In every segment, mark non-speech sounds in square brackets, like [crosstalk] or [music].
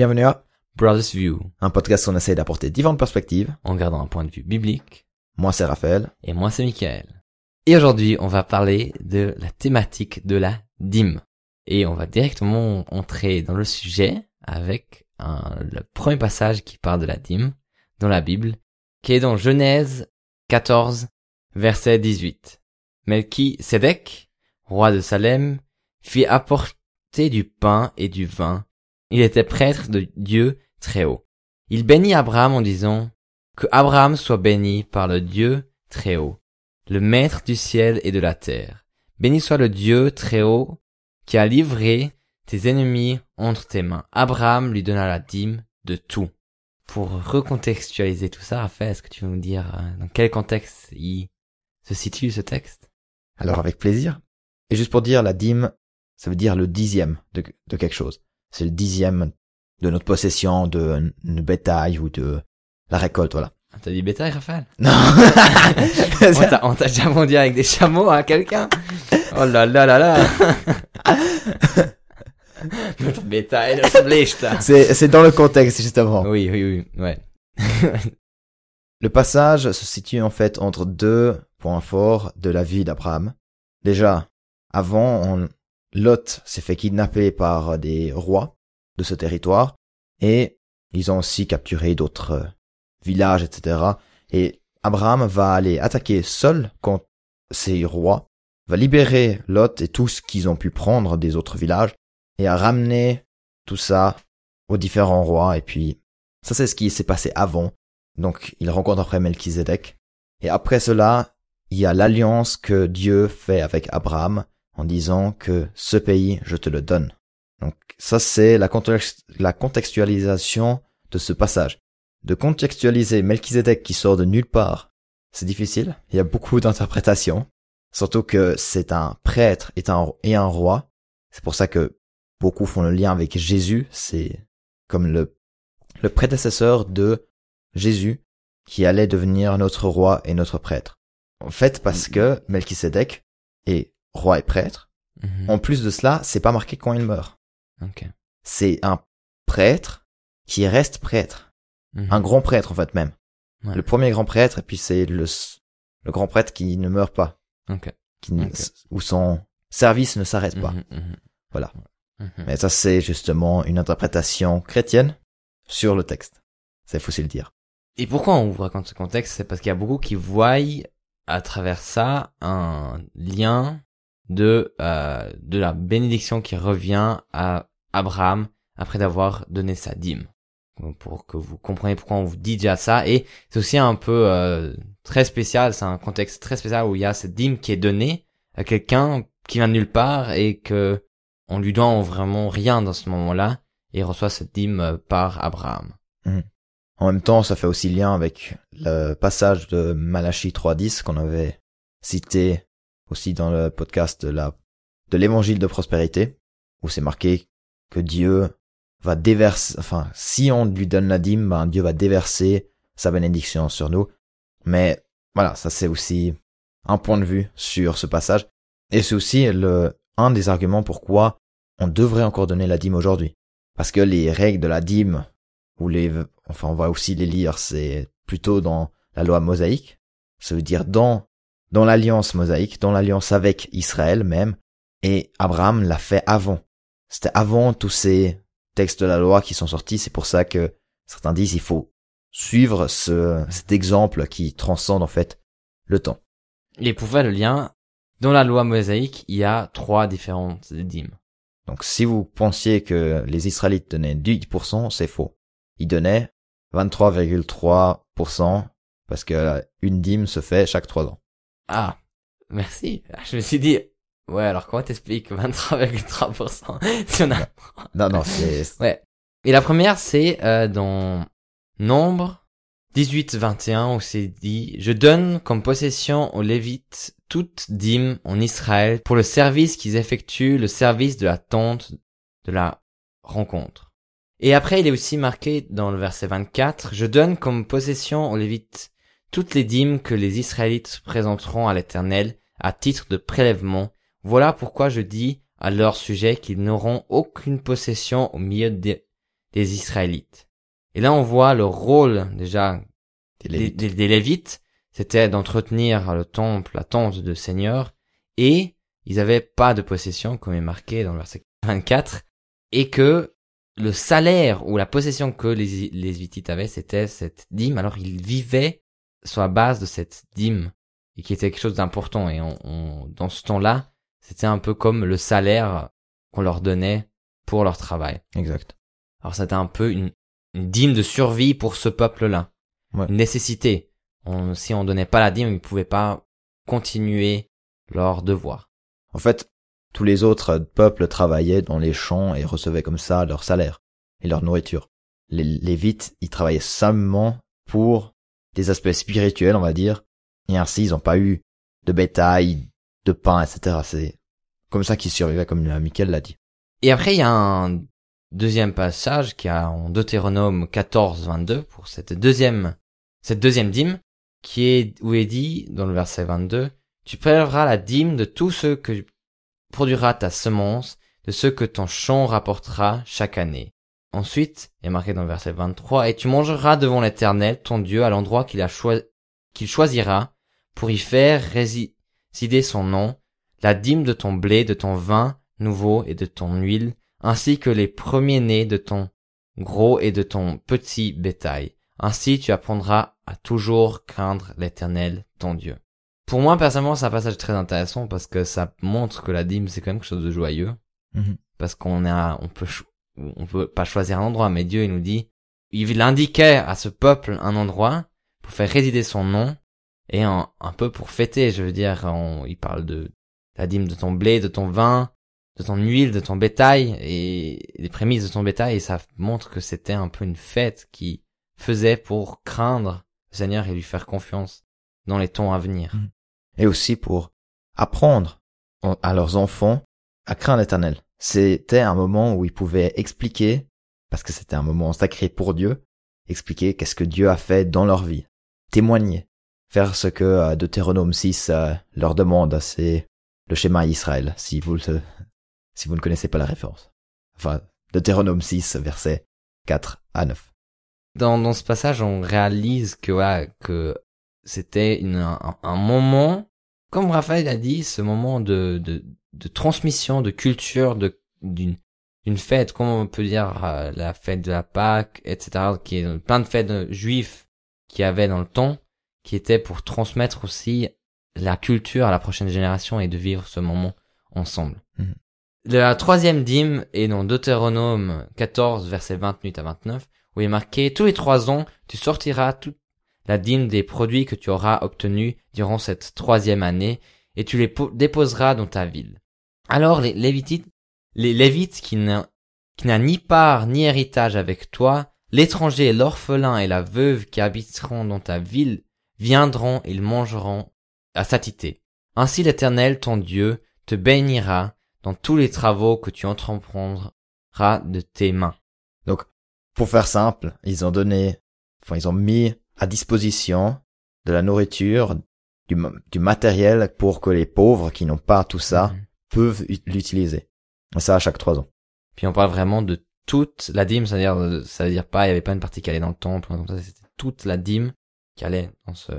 Bienvenue à Brothers View, un podcast où on essaie d'apporter différentes perspectives. en gardant un point de vue biblique. Moi, c'est Raphaël. Et moi, c'est Michael. Et aujourd'hui, on va parler de la thématique de la dîme. Et on va directement entrer dans le sujet avec un- le premier passage qui parle de la dîme dans la Bible, qui est dans Genèse 14, verset 18. Melchisedec, roi de Salem, fit apporter du pain et du vin. Il était prêtre de Dieu très haut. Il bénit Abraham en disant, que Abraham soit béni par le Dieu très haut, le maître du ciel et de la terre. Béni soit le Dieu très haut qui a livré tes ennemis entre tes mains. Abraham lui donna la dîme de tout. Pour recontextualiser tout ça, Raphaël, est-ce que tu veux nous dire euh, dans quel contexte il se situe ce texte? Alors, avec plaisir. Et juste pour dire, la dîme, ça veut dire le dixième de, de quelque chose. C'est le dixième de notre possession, de bétail ou de la récolte, voilà. Ah, T'as dit bétail, Raphaël? [laughs] Non [laughs] On t'a déjà vendu avec des chameaux à quelqu'un? Oh là là là là [laughs] Notre bétail. C'est c'est dans le contexte, justement. Oui, oui, oui, ouais. Le passage se situe en fait entre deux points forts de la vie d'Abraham. Déjà, avant, on- Lot s'est fait kidnapper par des rois de ce territoire et ils ont aussi capturé d'autres euh, villages, etc. Et Abraham va aller attaquer seul contre ces rois, va libérer Lot et tout ce qu'ils ont pu prendre des autres villages et a ramené tout ça aux différents rois et puis ça c'est ce qui s'est passé avant. Donc il rencontre après Melchizedek. Et après cela, il y a l'alliance que Dieu fait avec Abraham en disant que ce pays, je te le donne. Donc ça c'est la, context- la contextualisation de ce passage. De contextualiser Melchizedek qui sort de nulle part, c'est difficile. Il y a beaucoup [laughs] d'interprétations. Surtout que c'est un prêtre et un, et un roi. C'est pour ça que beaucoup font le lien avec Jésus. C'est comme le, le prédécesseur de Jésus qui allait devenir notre roi et notre prêtre. En fait, parce que Melchisedec est roi et prêtre. Mhm. En plus de cela, c'est pas marqué quand il meurt. Ok. C'est un prêtre qui reste prêtre. Mhm. Un grand prêtre, en fait, même. Ouais. Le premier grand prêtre, et puis c'est le, grand prêtre qui ne meurt pas. Ok. Qui, ne- Ok. où son service ne s'arrête pas. Mhm. Voilà. Mais ça, c'est justement une interprétation chrétienne sur le texte. C'est faut aussi le dire. Et pourquoi on vous raconte ce contexte? C'est parce qu'il y a beaucoup qui voient à travers ça un lien de euh, de la bénédiction qui revient à Abraham après d'avoir donné sa dîme. Pour que vous compreniez pourquoi on vous dit déjà ça. Et c'est aussi un peu euh, très spécial, c'est un contexte très spécial où il y a cette dîme qui est donnée à quelqu'un qui vient de nulle part et que on lui doit vraiment rien dans ce moment-là et reçoit cette dîme euh, par Abraham. En même temps, ça fait aussi lien avec le passage de Malachie 3.10 qu'on avait cité aussi dans le podcast de la, de l'évangile de prospérité, où c'est marqué que Dieu va déverser, enfin, si on lui donne la dîme, ben, Dieu va déverser sa bénédiction sur nous. Mais, voilà, ça c'est aussi un point de vue sur ce passage. Et c'est aussi le, un des arguments pourquoi on devrait encore donner la dîme aujourd'hui. Parce que les règles de la dîme ou les, enfin on va aussi les lire, c'est plutôt dans la loi mosaïque, ça veut dire dans, dans l'alliance mosaïque, dans l'alliance avec Israël même, et Abraham l'a fait avant. C'était avant tous ces textes de la loi qui sont sortis, c'est pour ça que certains disent il faut suivre ce, cet exemple qui transcende en fait le temps. Et pour faire le lien, dans la loi mosaïque, il y a trois différentes dîmes. Donc si vous pensiez que les Israélites donnaient 10%, c'est faux. Ils donnaient 23,3% parce que une dîme se fait chaque trois ans. Ah, merci. Je me suis dit, ouais, alors comment t'expliques 23,3% [laughs] si on a... Non, non, c'est... [laughs] Ouais. Et la première, c'est euh, dans Nombre 18-21 où c'est dit, je donne comme possession aux Lévites toute dîme en Israël pour le service qu'ils effectuent, le service de la tente de la rencontre. Et après, il est aussi marqué dans le verset 24, je donne comme possession aux Lévites toutes les dîmes que les Israélites présenteront à l'Éternel à titre de prélèvement. Voilà pourquoi je dis à leur sujet qu'ils n'auront aucune possession au milieu des, des Israélites. Et là, on voit le rôle déjà Des Lévites. des- des Lévites, c'était d'entretenir le temple, la tente de Seigneur, et ils n'avaient pas de possession, comme est marqué dans le verset 24, et que le salaire ou la possession que les, les Lévites avaient, c'était cette dîme, alors ils vivaient sur la base de cette dîme, et qui était quelque chose d'important, et on, on- dans ce temps-là, c'était un peu comme le salaire qu'on leur donnait pour leur travail. Exact. Alors c'était un peu une, une dîme de survie pour ce peuple-là. Ouais. Une nécessité. On, si on donnait pas la dîme, ils ne pouvaient pas continuer leur devoir. En fait, tous les autres peuples travaillaient dans les champs et recevaient comme ça leur salaire et leur nourriture. Les Lévites, ils travaillaient seulement pour des aspects spirituels, on va dire, et ainsi ils n'ont pas eu de bétail, de pain, etc. C'est comme ça qu'ils survivaient, comme Michael l'a dit. Et après, il y a un deuxième passage qui a en Deutéronome 14, 22 pour cette deuxième, cette deuxième dîme, qui est, où est dit, dans le verset 22, tu prélèveras la dîme de tout ce que produira ta semence, de ce que ton champ rapportera chaque année. Ensuite, est marqué dans le verset 23, et tu mangeras devant l'éternel, ton Dieu, à l'endroit qu'il a choi- qu'il choisira, pour y faire résider son nom, la dîme de ton blé, de ton vin nouveau et de ton huile, ainsi que les premiers-nés de ton gros et de ton petit bétail. Ainsi tu apprendras à toujours craindre l'éternel, ton Dieu. Pour moi, personnellement, c'est un passage très intéressant parce que ça montre que la dîme, c'est quand même quelque chose de joyeux. Mhm. Parce qu'on a, on peut, on peut pas choisir un endroit, mais Dieu, il nous dit, il indiquait à ce peuple un endroit pour faire résider son nom et un, peu pour fêter, je veux dire, on- il parle de la dîme de ton blé, de ton vin, de ton huile, de ton bétail et les prémices de ton bétail et ça montre que c'était un peu une fête qui faisait pour craindre le Seigneur et lui faire confiance dans les temps à venir. Mhm. Et aussi pour apprendre en- à leurs enfants à craindre l'éternel. C'était un moment où ils pouvaient expliquer, parce que c'était un moment sacré pour Dieu, expliquer qu'est-ce que Dieu a fait dans leur vie. Témoigner. Faire ce que euh, Deutéronome 6 euh, leur demande, c'est le schéma Israël, si vous [laughs] ne connaissez pas la référence. Enfin, Deutéronome 6, versets 4 à 9. dans, ce passage, on réalise que c'était un, moment, comme Raphaël a dit, ce moment de, de transmission, de culture, de d'une d'une fête, comme on peut dire euh, la fête de la Pâque, etc., qui est plein de fêtes euh, juives qu'il y avait dans le temps, qui étaient pour transmettre aussi la culture à la prochaine génération et de vivre ce moment ensemble. Mhm. La troisième dîme est dans Deutéronome 14, versets 28 à 29, où il est marqué, tous les trois ans, tu sortiras toute la dîme des produits que tu auras obtenus durant cette troisième année, et tu les po- déposeras dans ta ville. Alors les Lévitites, les Lévites qui n'a, ni part ni héritage avec toi, l'étranger, l'orphelin et la veuve qui habiteront dans ta ville, viendront et ils mangeront à satité. Ainsi l'Éternel, ton Dieu, te bénira dans tous les travaux que tu entreprendras de tes mains. Pour faire simple, ils ont donné, enfin, ils ont mis à disposition de la nourriture, du, du matériel pour que les pauvres qui n'ont pas tout ça Mhm. Peuvent ut- l'utiliser. Ça à chaque trois ans. Puis on parle vraiment de toute la dîme, c'est-à-dire, euh, ça veut dire pas, il y avait pas une partie qui allait dans le temple, comme ça, c'était toute la dîme qui allait dans ce...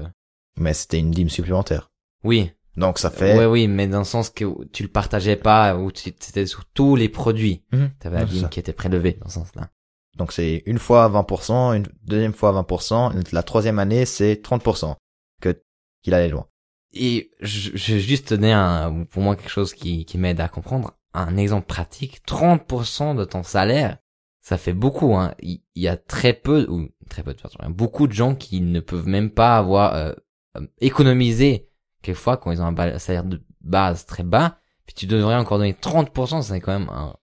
Mais c'était une dîme supplémentaire. Oui, Donc ça fait, ouais, oui, mais dans le sens que tu le partageais pas, ou tu- c'était sur tous les produits. Mhm. T'avais la Ouais, c'est dîme qui était prélevée dans ce sens-là. donc c'est une fois 20%, une deuxième fois 20%, la troisième année c'est 30% que, qu'il allait loin. Et je, je juste donner un, pour moi quelque chose qui, qui m'aide à comprendre, un exemple pratique. 30% de ton salaire, ça fait beaucoup. Hein. Il, y a très peu, ou très peu de personnes, a beaucoup de gens qui ne peuvent même pas avoir euh, euh, économisé quelquefois quand ils ont un salaire de base très bas. Puis tu devrais encore donner 30%, c'est quand même un,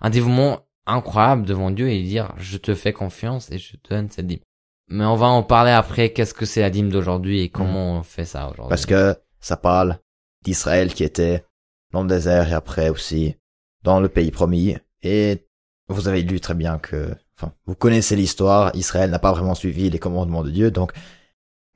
un dévouement incroyable devant Dieu et dire je te fais confiance et je te donne cette dîme. Mais on va en parler après, qu'est-ce que c'est la dîme d'aujourd'hui et comment on fait ça aujourd'hui. Parce que ça parle d'Israël qui était dans le désert et après aussi dans le pays promis. Et vous avez lu très bien que, enfin, vous connaissez l'histoire, Israël n'a pas vraiment suivi les commandements de Dieu, donc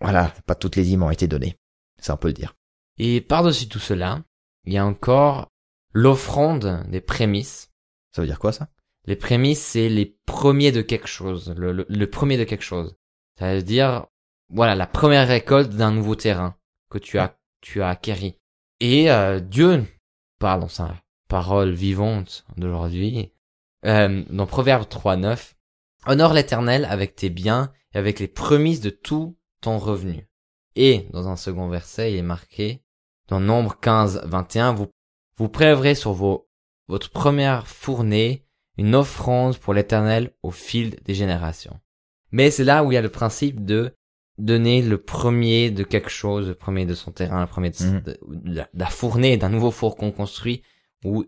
voilà, pas toutes les dîmes ont été données. C'est un peu le dire. Et par-dessus tout cela, il y a encore l'offrande des prémices. Ça veut dire quoi ça? Les prémices, c'est les premiers de quelque chose, le, le, le premier de quelque chose. Ça veut dire, voilà, la première récolte d'un nouveau terrain que tu as, tu as acquéri. Et euh, Dieu parle dans sa parole vivante d'aujourd'hui, euh, dans Proverbe 3.9, Honore l'Éternel avec tes biens et avec les premises de tout ton revenu. Et, dans un second verset, il est marqué, dans Nombre 15, 21, vous, vous prélèverez sur vos, votre première fournée une offrande pour l'Éternel au fil des générations. Mais c'est là où il y a le principe de donner le premier de quelque chose, le premier de son terrain, le premier de, Mhm. de- de la fournée, d'un nouveau four qu'on construit, où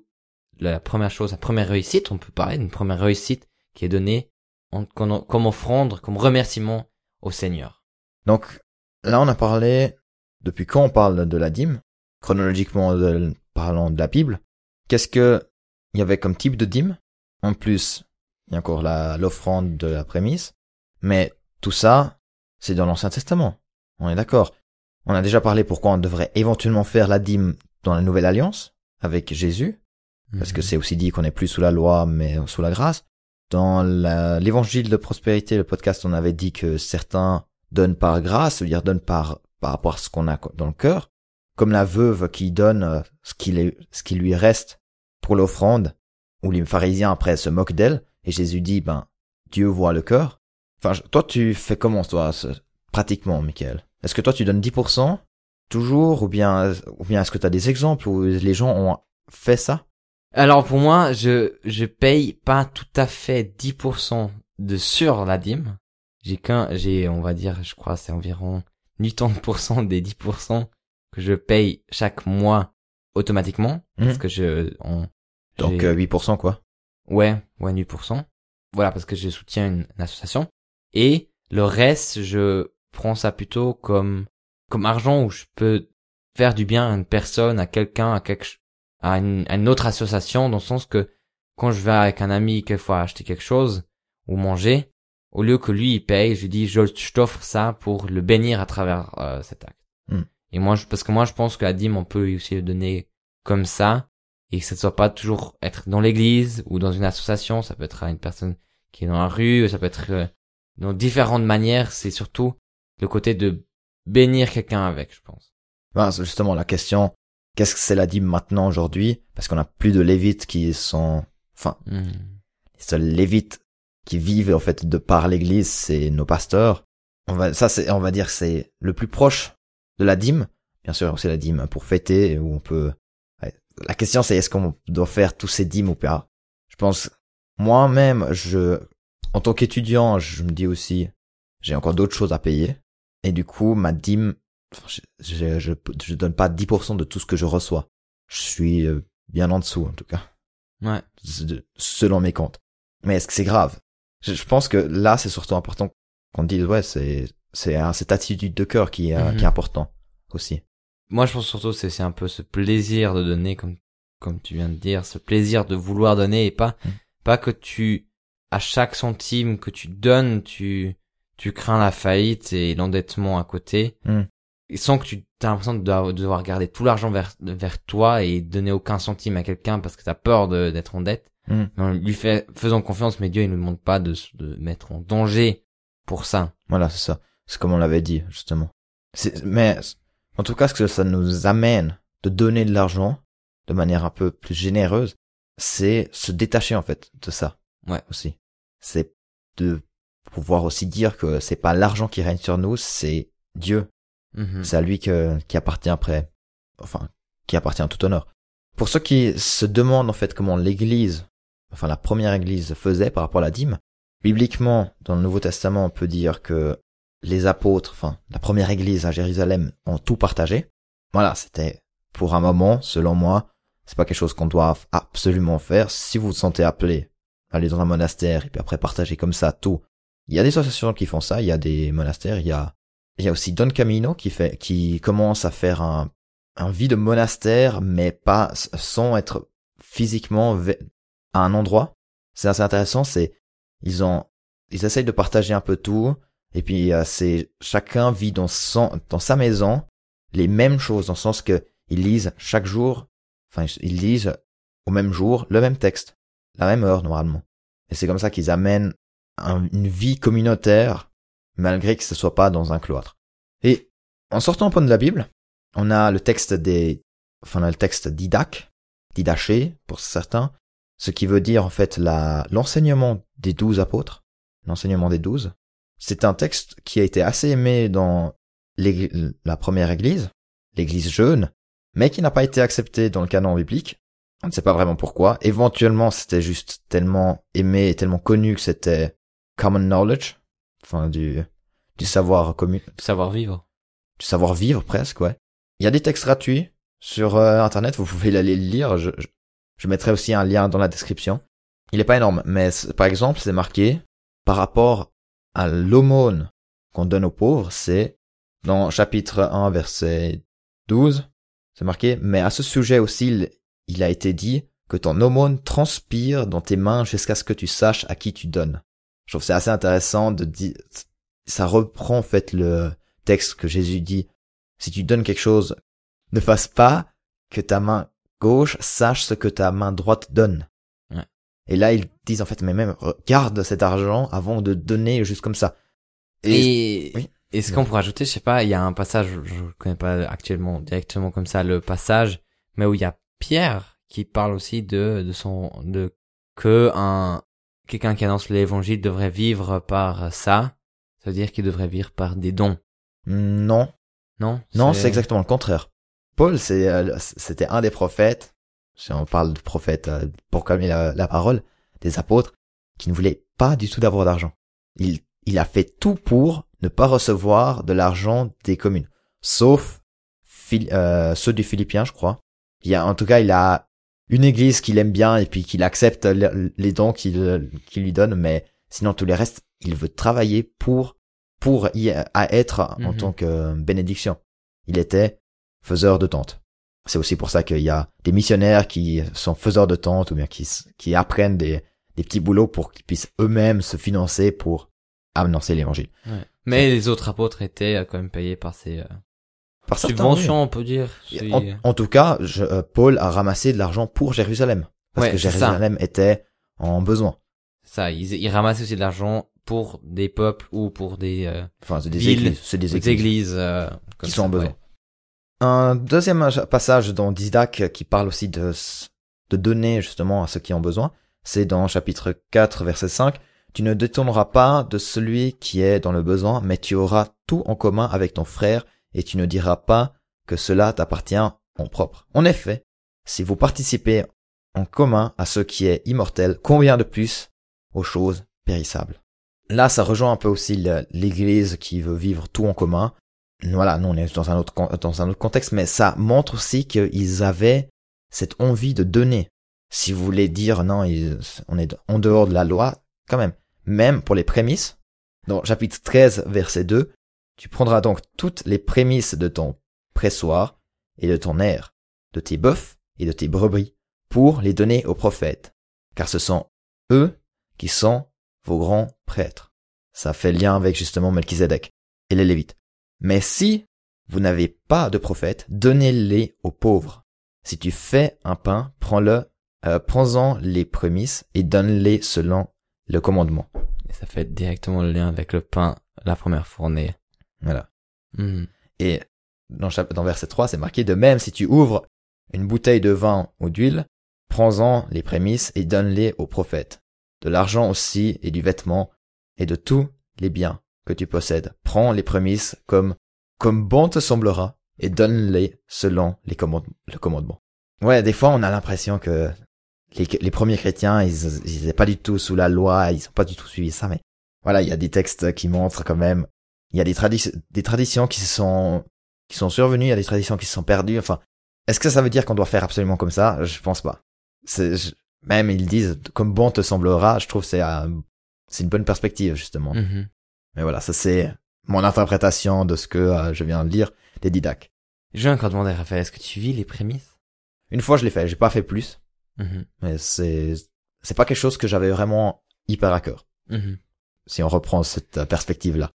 la première chose, la première réussite, on peut parler d'une première réussite qui est donnée en- comme, comme offrande, comme remerciement au Seigneur. Donc là, on a parlé, depuis quand on parle de la dîme, chronologiquement de- parlant de la Bible, qu'est-ce que il y avait comme type de dîme? En plus, il y a encore l'offrande de la prémisse, mais tout ça, c'est dans l'Ancien Testament. On est d'accord. On a déjà parlé pourquoi on devrait éventuellement faire la dîme dans la Nouvelle Alliance avec Jésus, parce que Mhm. c'est aussi dit qu'on n'est plus sous la loi mais sous la grâce. Dans l'évangile de prospérité, le podcast, on avait dit que certains donnent par grâce, c'est-à-dire donnent par, par rapport à ce qu'on a dans le cœur, comme la veuve qui donne euh, ce qui, est- ce qui lui reste pour l'offrande, où les pharisiens après se moquent d'elle, et Jésus dit, ben, Dieu voit le cœur. Enfin, toi, tu fais comment, toi, pratiquement, Michael? Est-ce que toi, tu donnes 10% toujours, ou bien, ou bien est-ce que tu as des exemples où les gens ont fait ça? Alors pour moi, je je paye pas tout à fait 10% de sur la dîme. J'ai qu'un, j'ai on va dire, je crois, c'est environ 80% des 10% que je paye chaque mois automatiquement parce Mhm. que je on Donc j'ai- euh, 8%, quoi. ouais ouais 8%. Voilà parce que je soutiens une, une association et le reste je prends ça plutôt comme comme argent où je peux faire du bien à une personne, à quelqu'un, à quelque à une, à une autre association dans le sens que quand je vais avec un ami quelquefois acheter quelque chose ou manger, au lieu que lui il paye, je lui dis je, je t'offre ça pour le bénir à travers euh, cet acte. Hmm. Et moi je, parce que moi je pense que la dîme on peut aussi le donner comme ça et que ça ne soit pas toujours être dans l'église ou dans une association, ça peut être à une personne qui est dans la rue, ça peut être euh, dans différentes manières, c'est surtout le côté de bénir quelqu'un avec, je pense. Ben, c'est justement la question, qu'est-ce que c'est la dîme maintenant aujourd'hui? Parce qu'on a plus de lévites qui sont, enfin, Hmm. les seuls lévites qui vivent en fait de par l'église, c'est nos pasteurs. On va, ça c'est, on va dire que c'est le plus proche de la dîme. Bien sûr, c'est la dîme pour fêter où on peut. ouais. La question c'est est-ce qu'on doit faire tous ces dîmes ou pas? Je pense moi-même, je, en tant qu'étudiant, je me dis aussi, j'ai encore d'autres choses à payer et du coup ma dîme, je, je, je, je donne pas 10% de tout ce que je reçois. Je suis euh, bien en dessous en tout cas Ouais. selon mes comptes. Mais est-ce que c'est grave? Je, je pense que là, c'est surtout important qu'on dise ouais, c'est c'est cette attitude de cœur qui est, euh, Mhm. qui est important aussi. Moi, je pense surtout c'est c'est un peu ce plaisir de donner, comme comme tu viens de dire, ce plaisir de vouloir donner et pas Mm. pas que tu à chaque centime que tu donnes, tu tu crains la faillite et l'endettement à côté, Mm. et sans que tu as l'impression de devoir, de devoir garder tout l'argent vers vers toi et donner aucun centime à quelqu'un parce que tu as peur d'être en dette. Mm. On lui fait faisons confiance, mais Dieu il ne nous demande pas de de mettre en danger pour ça. Voilà, c'est ça. C'est comme on l'avait dit justement. Mais en tout cas, ce que ça nous amène de donner de l'argent de manière un peu plus généreuse, c'est se détacher en fait de ça. Ouais. Aussi. C'est de pouvoir aussi dire que c'est pas l'argent qui règne sur nous, c'est Dieu Mhm. C'est à lui que, qui appartient après, enfin, qui appartient tout honneur. Pour ceux qui se demandent en fait comment l'église, enfin la première église faisait par rapport à la dîme, bibliquement, dans le Nouveau Testament, on peut dire que les apôtres, enfin, la première église à Jérusalem ont tout partagé. Voilà, c'était pour un moment, selon moi, c'est pas quelque chose qu'on doit absolument faire. Si vous vous sentez appelé, aller dans un monastère et puis après partager comme ça tout. Il y a des associations qui font ça, il y a des monastères, il y a il y a aussi Don Camino qui fait, qui commence à faire un, un vie de monastère, mais pas sans être physiquement à un endroit. C'est assez intéressant. C'est ils ont, ils essayent de partager un peu tout, et puis euh, c'est chacun vit dans son, dans sa maison les mêmes choses, dans le sens que ils lisent chaque jour, enfin ils lisent au même jour le même texte, la même heure normalement. Et c'est comme ça qu'ils amènent un- une vie communautaire, malgré que ce soit pas dans un cloître. Et en sortant un peu de la Bible, on a le texte des, enfin, le texte didac, didaché pour certains, ce qui veut dire en fait la, l'enseignement des douze apôtres, l'enseignement des douze. C'est un texte qui a été assez aimé dans la première église, l'église jeune, mais qui n'a pas été accepté dans le canon biblique. On ne sait pas vraiment pourquoi. Éventuellement, c'était juste tellement aimé et tellement connu que c'était common knowledge, enfin du, du savoir commun, Savoir vivre. du savoir vivre presque, ouais. Il y a des textes gratuits sur euh, internet, vous pouvez aller le lire. Je, je, je mettrai aussi un lien dans la description. Il est pas énorme, mais par exemple, c'est marqué par rapport à l'aumône qu'on donne aux pauvres, c'est dans chapitre 1 verset 12, c'est marqué, mais à ce sujet aussi, il, a été dit que ton aumône transpire dans tes mains jusqu'à ce que tu saches à qui tu donnes. Je trouve c'est assez intéressant de dire, ça reprend en fait le texte que Jésus dit, si tu donnes quelque chose, ne fasse pas que ta main gauche sache ce que ta main droite donne. Ouais. Et là, ils disent en fait, mais même, garde cet argent avant de donner juste comme ça. Et, oui. est-ce qu'on pourrait ajouter, je sais pas, il y a un passage, je ne connais pas actuellement directement comme ça le passage, mais où il y a Pierre qui parle aussi de, de son, de, que un, quelqu'un qui annonce l'évangile devrait vivre par ça. Ça veut dire qu'il devrait vivre par des dons. non, Non? non, c'est exactement le contraire. Paul, euh, c'était un des prophètes, si on parle de prophète euh, pour calmer la, la parole, des apôtres, qui ne voulait pas du tout d'avoir d'argent. Il, il a fait tout pour ne pas recevoir de l'argent des communes, sauf euh, ceux du Philippiens, je crois. Il y a, en tout cas, il a une église qu'il aime bien et puis qu'il accepte le- les dons qu'il lui donne, mais sinon tous les restes, il veut travailler pour pour y à être en Mhm. tant que bénédiction. Il était faiseur de tentes. C'est aussi pour ça qu'il y a des missionnaires qui sont faiseurs de tentes ou bien qui, qui apprennent des, des petits boulots pour qu'ils puissent eux-mêmes se financer pour annoncer l'évangile. Ouais. Mais les autres apôtres étaient euh, quand même payés par ces certains, subventions, on peut dire. En, en tout cas, je- euh, Paul a ramassé de l'argent pour Jérusalem. Parce Ouais, que ça. Jérusalem était en besoin. Ça, ils, ils ramassaient aussi de l'argent pour des peuples ou pour des, euh, Enfin, c'est des Villes, églises. C'est des églises. églises euh, comme qui sont en besoin. ouais. Un deuxième passage dans Didac qui parle aussi de donner justement à ceux qui ont besoin, c'est dans chapitre 4, verset 5. Tu ne détourneras pas de celui qui est dans le besoin, mais tu auras tout en commun avec ton frère, et tu ne diras pas que cela t'appartient en propre. En effet, si vous participez en commun à ce qui est immortel, combien de plus aux choses périssables? Là, ça rejoint un peu aussi l'église qui veut vivre tout en commun. Voilà, nous on est dans un autre dans un autre contexte, mais ça montre aussi qu'ils avaient cette envie de donner. Si vous voulez dire non, ils- on est en dehors de la loi, quand même. Même pour les prémices, dans chapitre 13, verset 2, tu prendras donc toutes les prémices de ton pressoir et de ton air, de tes bœufs et de tes brebis, pour les donner aux prophètes, car ce sont eux qui sont vos grands prêtres. Ça fait lien avec justement Melchizedek et les Lévites. Mais si vous n'avez pas de prophète, donnez-les aux pauvres. Si tu fais un pain, prends-le, euh, prends-en les prémices et donne-les selon le commandement. Ça fait directement le lien avec le pain, la première fournée. Voilà. Mhm. Et dans, dans verset 3, c'est marqué de même si tu ouvres une bouteille de vin ou d'huile, prends-en les prémices et donne-les aux prophètes. De l'argent aussi et du vêtement et de tous les biens que tu possèdes. Prends les prémices comme, comme bon te semblera et donne-les selon les commande- le commandement. Ouais, des fois on a l'impression que les, les premiers chrétiens, ils, ils étaient pas du tout sous la loi, ils ont pas du tout suivi ça, mais voilà, il y a des textes qui montrent quand même, il y a des, tradi- des traditions qui se sont, qui sont survenues, il y a des traditions qui se sont perdues, enfin, est-ce que ça veut dire qu'on doit faire absolument comme ça? Je pense pas. Je- même ils disent, comme bon te semblera, je trouve c'est, euh, c'est une bonne perspective, justement. Mhm. Mais voilà, ça c'est mon interprétation de ce que euh, je viens de lire des Didac. Je vais encore demander, Raphaël, est-ce que tu vis les prémices? Une fois je l'ai fait, j'ai pas fait plus, Mhm. mais c'est, c'est pas quelque chose que j'avais vraiment hyper à cœur. Mhm. si on reprend cette euh, perspective-là.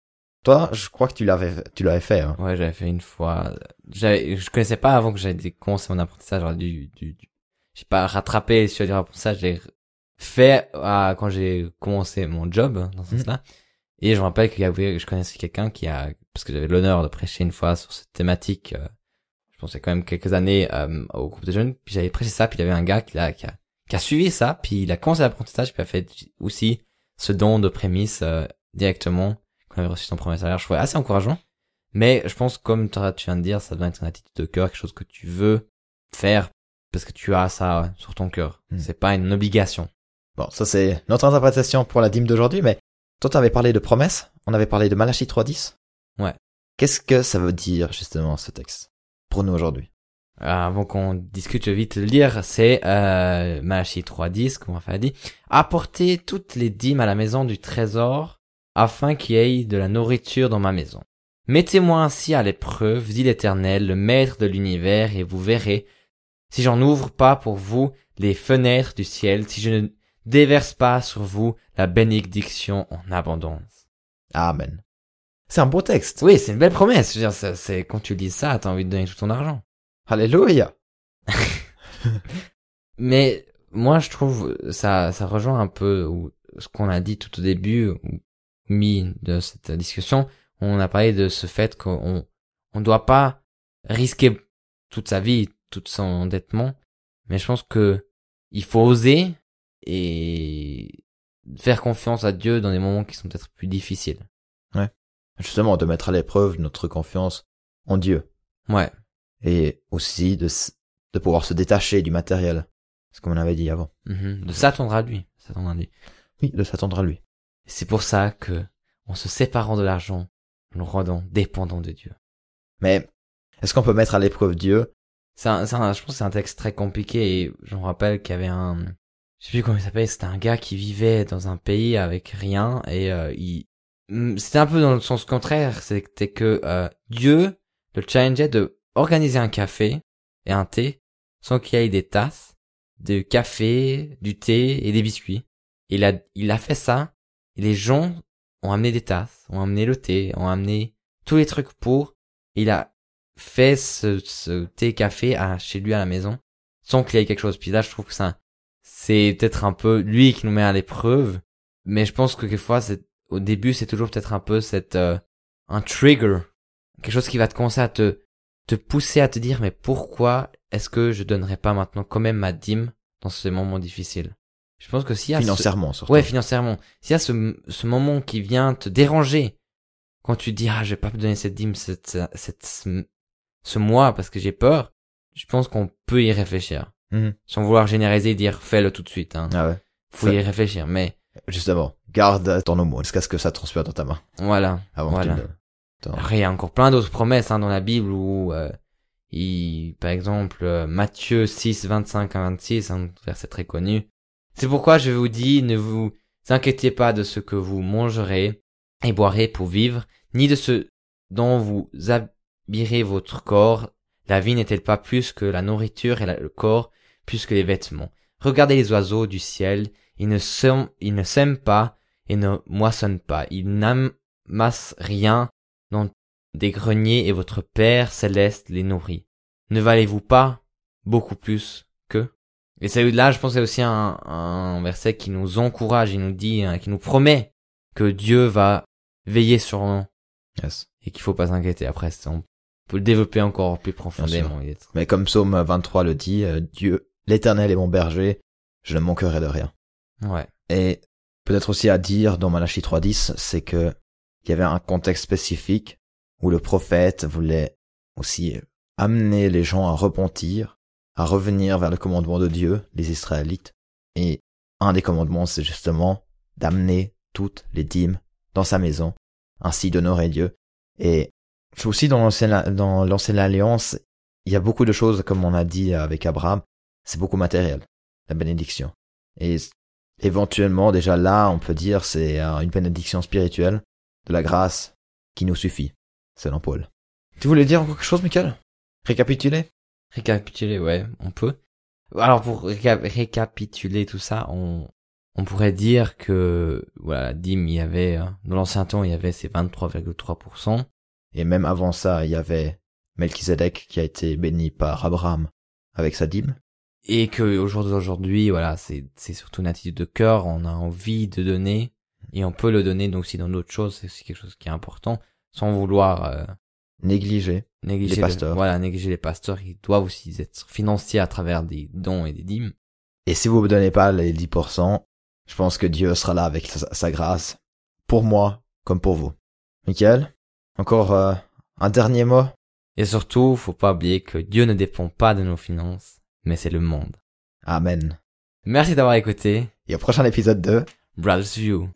Toi, je crois que tu l'avais, tu l'avais fait. Hein. Ouais, j'avais fait une fois. J'avais, je connaissais pas avant que j'avais des sur mon apprentissage. J'aurais dû, dû, dû- j'ai pas rattrapé sur du apprentissage. J'ai fait à, quand j'ai commencé mon job hein, dans ce Mhm. sens-là. Et je me rappelle avait, je connaissais quelqu'un qui a, parce que j'avais l'honneur de prêcher une fois sur cette thématique, euh, je pensais quand même quelques années euh, au groupe de jeunes, puis j'avais prêché ça, puis il y avait un gars qui a, qui a, qui a suivi ça, puis il a commencé l'apprentissage, puis a fait aussi ce don de prémisse euh, directement avait reçu son premier salaire. Je trouvais assez encourageant. Mais je pense, comme tu viens de dire, ça doit être une attitude de cœur, quelque chose que tu veux faire parce que tu as ça sur ton cœur. Hmm. C'est pas une obligation. Bon, ça c'est notre interprétation pour la dîme d'aujourd'hui, mais toi t'avais parlé de promesse, on avait parlé de Malachie 3.10. Ouais. Qu'est-ce que ça veut dire justement ce texte pour nous aujourd'hui? Euh, avant qu'on discute, je vais vite le lire. C'est euh, Malachie 3.10, comme on a dit. Apportez toutes les dîmes à la maison du trésor, afin qu'il y ait de la nourriture dans ma maison. Mettez-moi ainsi à l'épreuve, dit l'Éternel, le Maître de l'univers, et vous verrez si j'en ouvre pas pour vous les fenêtres du ciel, si je ne déverse pas sur vous la bénédiction en abondance. Amen. C'est un beau texte. Oui, c'est une belle promesse. Je veux dire, c'est quand tu lis ça, t'as envie de donner tout ton argent. Alléluia. [laughs] Mais moi, je trouve ça, ça rejoint un peu ce qu'on a dit tout au début, mis de cette discussion. On a parlé de ce fait qu'on on doit pas risquer toute sa vie, tout son endettement. Mais je pense que il faut oser et faire confiance à Dieu dans des moments qui sont peut-être plus difficiles. Justement, de mettre à l'épreuve notre confiance en Dieu. Ouais. Et aussi de, de pouvoir se détacher du matériel. C'est comme on avait dit avant. Mhm. De s'attendre à lui. S'attendre à lui. Oui, de s'attendre à lui. C'est pour ça que, en se séparant de l'argent, nous nous rendons dépendants de Dieu. Mais est-ce qu'on peut mettre à l'épreuve Dieu? C'est un, c'est un- je pense que c'est un texte très compliqué et je me rappelle qu'il y avait un, je sais plus comment il s'appelle, c'était un gars qui vivait dans un pays avec rien et euh, il, Hmm, c'était un peu dans le sens contraire, c'était que euh, Dieu le challengeait de organiser un café et un thé sans qu'il y ait des tasses, de café, du thé et des biscuits. Il a, il a fait ça les gens ont amené des tasses, ont amené le thé, ont amené tous les trucs pour. Il a fait ce, ce thé café à, chez lui à la maison sans qu'il y ait quelque chose. Puis là, je trouve que ça, c'est peut-être un peu lui qui nous met à l'épreuve. Mais je pense que quelquefois, c'est, au début, c'est toujours peut-être un peu cette, euh, un trigger. Quelque chose qui va te commencer à te, te pousser à te dire, mais pourquoi est-ce que je donnerais pas maintenant quand même ma dîme dans ces moments difficiles? Je pense que s'il y a ce- financièrement surtout Ouais, financièrement. S'il y a ce, ce moment qui vient te déranger, quand tu dis, ah, je vais pas me donner cette dîme cette, cette, ce, ce mois parce que j'ai peur, je pense qu'on peut y réfléchir. Mhm. Sans vouloir généraliser et dire, fais-le tout de suite, hein. Ah ouais. Faut y réfléchir, mais Justement, garde ton homo jusqu'à ce que ça transpire dans ta main. voilà. Avant Voilà. que tu. Alors, il y a encore plein d'autres promesses, hein, dans la Bible où, euh, il, par exemple, euh, Matthieu 6, 25 à 26, un verset très connu. C'est pourquoi je vous dis, ne vous inquiétez pas de ce que vous mangerez et boirez pour vivre, ni de ce dont vous habillerez votre corps. La vie n'est-elle pas plus que la nourriture et le corps plus que les vêtements? Regardez les oiseaux du ciel, ils ne sèment, ils ne sèment pas et ne moissonnent pas, ils n'amassent rien dans des greniers et votre Père céleste les nourrit. Ne valez-vous pas beaucoup plus que Et c'est là, je pense, c'est aussi un, un verset qui nous encourage, il nous dit, hein, qui nous promet que Dieu va veiller sur nous Yes. et qu'il faut pas s'inquiéter. Après, on peut le développer encore plus profondément. Est- Mais comme Psaume 23 le dit, euh, Dieu, l'éternel est mon berger, je ne manquerai de rien. Ouais. Et peut-être aussi à dire dans Malachie 3.10, c'est que il y avait un contexte spécifique où le prophète voulait aussi amener les gens à repentir, à revenir vers le commandement de Dieu, les Israélites. Et un des commandements, c'est justement d'amener toutes les dîmes dans sa maison, ainsi d'honorer Dieu. Et aussi dans l'ancienne, dans l'ancienne alliance, il y a beaucoup de choses, comme on a dit avec Abraham, c'est beaucoup matériel, la bénédiction. Et éventuellement, déjà là, on peut dire c'est euh, une bénédiction spirituelle de la grâce qui nous suffit, selon Paul. Tu voulais dire quelque chose, Michael? Récapituler? Récapituler, ouais, on peut. Alors pour réca- récapituler tout ça, on, on pourrait dire que voilà, dîme, il y avait euh, dans l'ancien temps, il y avait ces 23,3%. Et même avant ça, il y avait Melchizedek qui a été béni par Abraham avec sa dîme. et que au jour d'aujourd'hui, voilà, c'est c'est surtout une attitude de cœur. On a envie de donner et on peut le donner donc aussi dans d'autres choses. C'est quelque chose qui est important, sans vouloir euh, Négliger. négliger Les le- pasteurs. voilà, négliger les pasteurs. Ils doivent aussi être financiers à travers des dons et des dîmes. Et si vous me donnez pas les 10%, je pense que Dieu sera là avec sa, sa grâce. Pour moi, comme pour vous. Michael, encore euh, un dernier mot? Et surtout, faut pas oublier que Dieu ne dépend pas de nos finances, mais c'est le monde. Amen. Merci d'avoir écouté Et au prochain épisode de Brothers View.